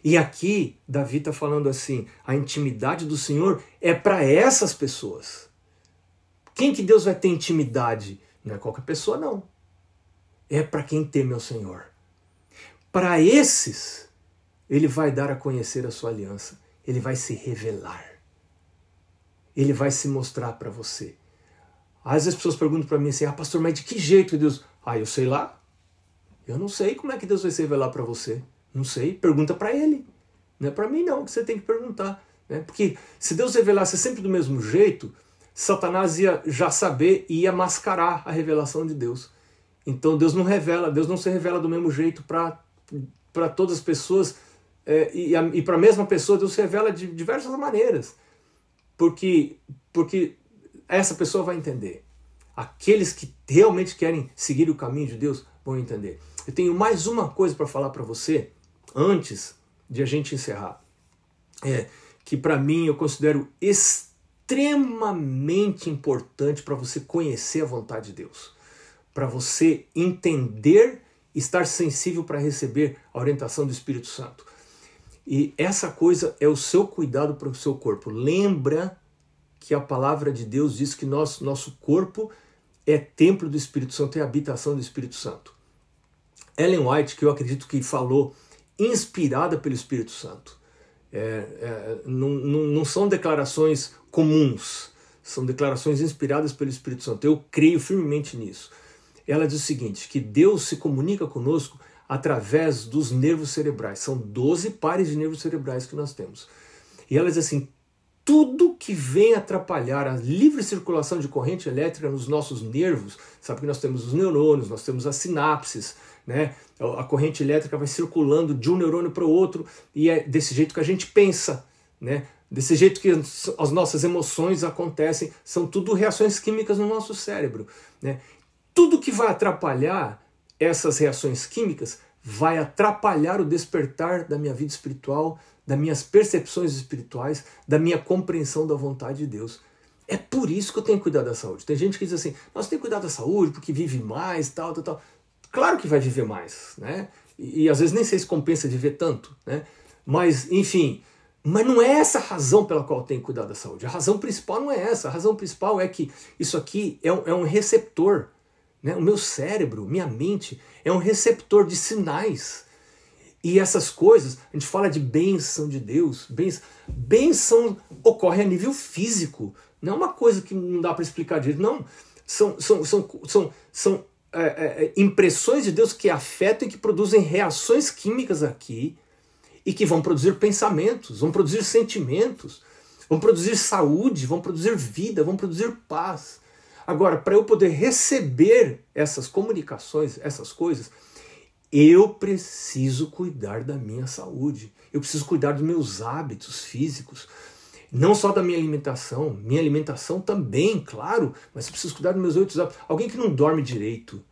E aqui, Davi está falando assim: a intimidade do Senhor é para essas pessoas. Quem que Deus vai ter intimidade? Não é qualquer pessoa, não é para quem teme ao Senhor. Para esses, ele vai dar a conhecer a sua aliança, ele vai se revelar, ele vai se mostrar para você. Às vezes as pessoas perguntam para mim assim: ah, pastor, mas de que jeito Deus? Ah, eu sei lá. Eu não sei como é que Deus vai se revelar para você. Não sei. Pergunta para ele. Não é para mim, não, que você tem que perguntar. Né? Porque se Deus revelasse sempre do mesmo jeito, Satanás ia já saber e ia mascarar a revelação de Deus. Então Deus não revela, Deus não se revela do mesmo jeito para todas as pessoas é, e, e para a mesma pessoa Deus se revela de diversas maneiras, porque porque essa pessoa vai entender. Aqueles que realmente querem seguir o caminho de Deus vão entender. Eu tenho mais uma coisa para falar para você antes de a gente encerrar. É que para mim eu considero extremamente importante para você conhecer a vontade de Deus para você entender, estar sensível para receber a orientação do Espírito Santo. E essa coisa é o seu cuidado para o seu corpo. Lembra que a palavra de Deus diz que nosso, nosso corpo é templo do Espírito Santo, é habitação do Espírito Santo. Ellen White, que eu acredito que falou, inspirada pelo Espírito Santo. É, é, não, não, não são declarações comuns, são declarações inspiradas pelo Espírito Santo. Eu creio firmemente nisso ela diz o seguinte: que Deus se comunica conosco através dos nervos cerebrais. São 12 pares de nervos cerebrais que nós temos. E ela diz assim: tudo que vem atrapalhar a livre circulação de corrente elétrica nos nossos nervos, sabe que nós temos os neurônios, nós temos as sinapses, né? A corrente elétrica vai circulando de um neurônio para o outro e é desse jeito que a gente pensa, né? Desse jeito que as nossas emoções acontecem, são tudo reações químicas no nosso cérebro, né? Tudo que vai atrapalhar essas reações químicas vai atrapalhar o despertar da minha vida espiritual, das minhas percepções espirituais, da minha compreensão da vontade de Deus. É por isso que eu tenho que cuidar da saúde. Tem gente que diz assim: nós temos que cuidar da saúde porque vive mais, tal, tal, tal. Claro que vai viver mais, né? E, e às vezes nem sei se compensa viver tanto, né? Mas, enfim, mas não é essa a razão pela qual eu tenho que cuidar da saúde. A razão principal não é essa. A razão principal é que isso aqui é um, é um receptor né? O meu cérebro, minha mente, é um receptor de sinais. E essas coisas, a gente fala de bênção de Deus, bênção, bênção ocorre a nível físico, não é uma coisa que não dá para explicar direito, não. São, são, são, são, são é, é, impressões de Deus que afetam e que produzem reações químicas aqui e que vão produzir pensamentos, vão produzir sentimentos. vão produzir saúde, vão produzir vida, vão produzir paz. Agora, para eu poder receber essas comunicações, essas coisas, eu preciso cuidar da minha saúde. Eu preciso cuidar dos meus hábitos físicos. Não só da minha alimentação, minha alimentação também, claro, mas eu preciso cuidar dos meus outros hábitos. Alguém que não dorme direito,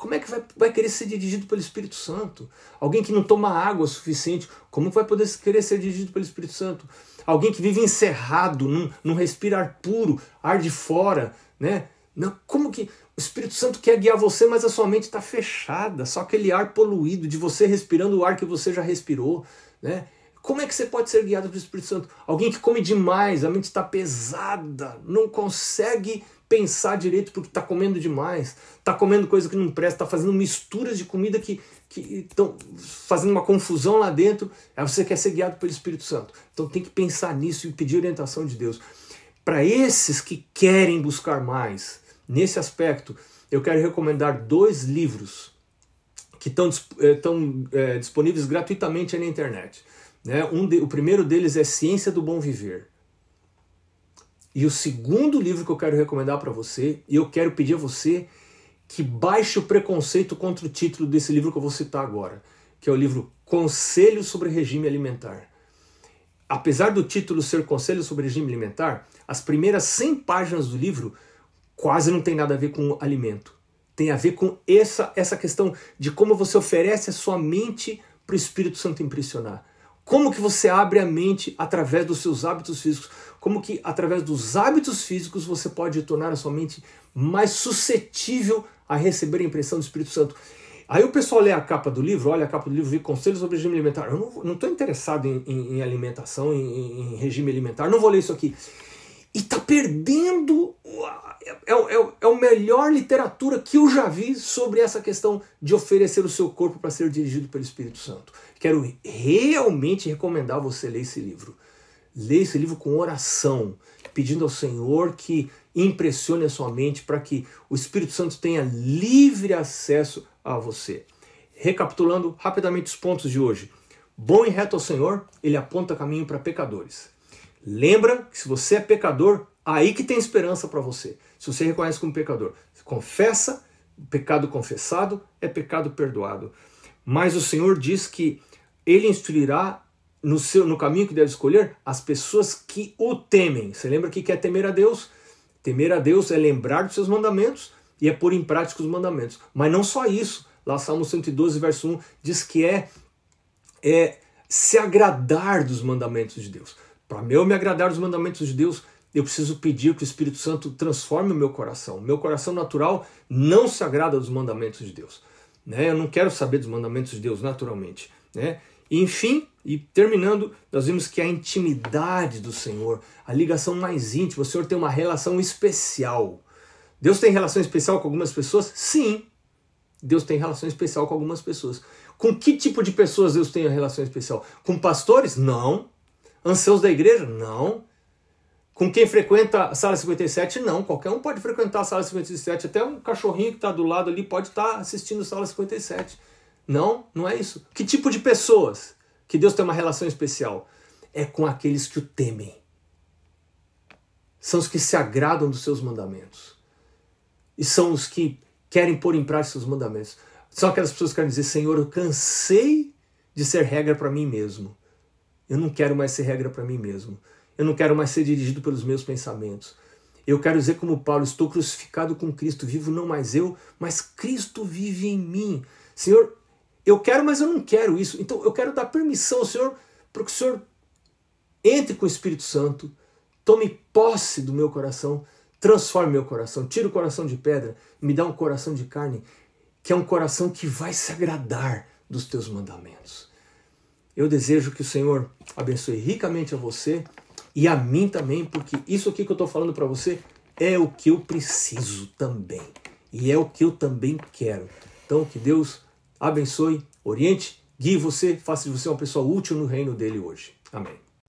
como é que vai, vai querer ser dirigido pelo Espírito Santo? Alguém que não toma água suficiente, como vai poder querer ser dirigido pelo Espírito Santo? Alguém que vive encerrado, não, não respira ar puro, ar de fora, né? Não, como que o Espírito Santo quer guiar você, mas a sua mente está fechada, só aquele ar poluído de você respirando o ar que você já respirou, né? Como é que você pode ser guiado pelo Espírito Santo? Alguém que come demais, a mente está pesada, não consegue pensar direito porque está comendo demais, está comendo coisa que não presta, está fazendo misturas de comida que estão fazendo uma confusão lá dentro. Aí você quer ser guiado pelo Espírito Santo. Então tem que pensar nisso e pedir orientação de Deus. Para esses que querem buscar mais, nesse aspecto, eu quero recomendar dois livros que estão é, é, disponíveis gratuitamente na internet. Né? Um de, o primeiro deles é Ciência do Bom Viver. E o segundo livro que eu quero recomendar para você, e eu quero pedir a você que baixe o preconceito contra o título desse livro que eu vou citar agora, que é o livro Conselhos sobre Regime Alimentar. Apesar do título ser Conselhos sobre Regime Alimentar, as primeiras 100 páginas do livro quase não tem nada a ver com alimento. Tem a ver com essa, essa questão de como você oferece a sua mente para o Espírito Santo impressionar. Como que você abre a mente através dos seus hábitos físicos? Como que através dos hábitos físicos você pode tornar a sua mente mais suscetível a receber a impressão do Espírito Santo? Aí o pessoal lê a capa do livro, olha a capa do livro, vê conselhos sobre regime alimentar. Eu não estou interessado em, em, em alimentação, em, em, regime alimentar, não vou ler isso aqui. E está perdendo. É, é, é, é a melhor literatura que eu já vi sobre essa questão de oferecer o seu corpo para ser dirigido pelo Espírito Santo. Quero realmente recomendar você ler esse livro. Leia esse livro com oração, pedindo ao Senhor que impressione a sua mente para que o Espírito Santo tenha livre acesso a você. Recapitulando rapidamente os pontos de hoje. Bom e reto ao Senhor, ele aponta caminho para pecadores. Lembra que se você é pecador, aí que tem esperança para você. Se você reconhece como pecador, confessa, pecado confessado é pecado perdoado. Mas o Senhor diz que ele instruirá no, seu, no caminho que deve escolher as pessoas que o temem. Você lembra que quer temer a Deus? Temer a Deus é lembrar dos seus mandamentos e é pôr em prática os mandamentos. Mas não só isso. Lá Salmo 112, verso 1, diz que é, é se agradar dos mandamentos de Deus. Para eu me agradar dos mandamentos de Deus, eu preciso pedir que o Espírito Santo transforme o meu coração. Meu coração natural não se agrada dos mandamentos de Deus. Né? Eu não quero saber dos mandamentos de Deus naturalmente. Né? enfim, e terminando, nós vimos que a intimidade do Senhor, a ligação mais íntima, o Senhor tem uma relação especial. Deus tem relação especial com algumas pessoas? Sim. Deus tem relação especial com algumas pessoas. Com que tipo de pessoas Deus tem relação especial? Com pastores? Não. Anciãos da igreja? Não. Com quem frequenta a sala 57? Não. Qualquer um pode frequentar a sala 57. Até um cachorrinho que está do lado ali pode estar tá assistindo a sala 57. Não, não é isso. Que tipo de pessoas que Deus tem uma relação especial? É com aqueles que o temem. São os que se agradam dos seus mandamentos. E são os que querem pôr em prática os mandamentos. São aquelas pessoas que querem dizer: Senhor, eu cansei de ser regra para mim mesmo. Eu não quero mais ser regra para mim mesmo. Eu não quero mais ser dirigido pelos meus pensamentos. Eu quero dizer, como Paulo, estou crucificado com Cristo, vivo não mais eu, mas Cristo vive em mim. Senhor, eu quero, mas eu não quero isso. Então eu quero dar permissão ao Senhor para que o Senhor entre com o Espírito Santo, tome posse do meu coração, transforme meu coração, tire o coração de pedra, me dá um coração de carne, que é um coração que vai se agradar dos teus mandamentos. Eu desejo que o Senhor abençoe ricamente a você e a mim também, porque isso aqui que eu estou falando para você é o que eu preciso também. E é o que eu também quero. Então, que Deus abençoe, oriente, guie você, faça de você uma pessoa útil no reino dele hoje. Amém.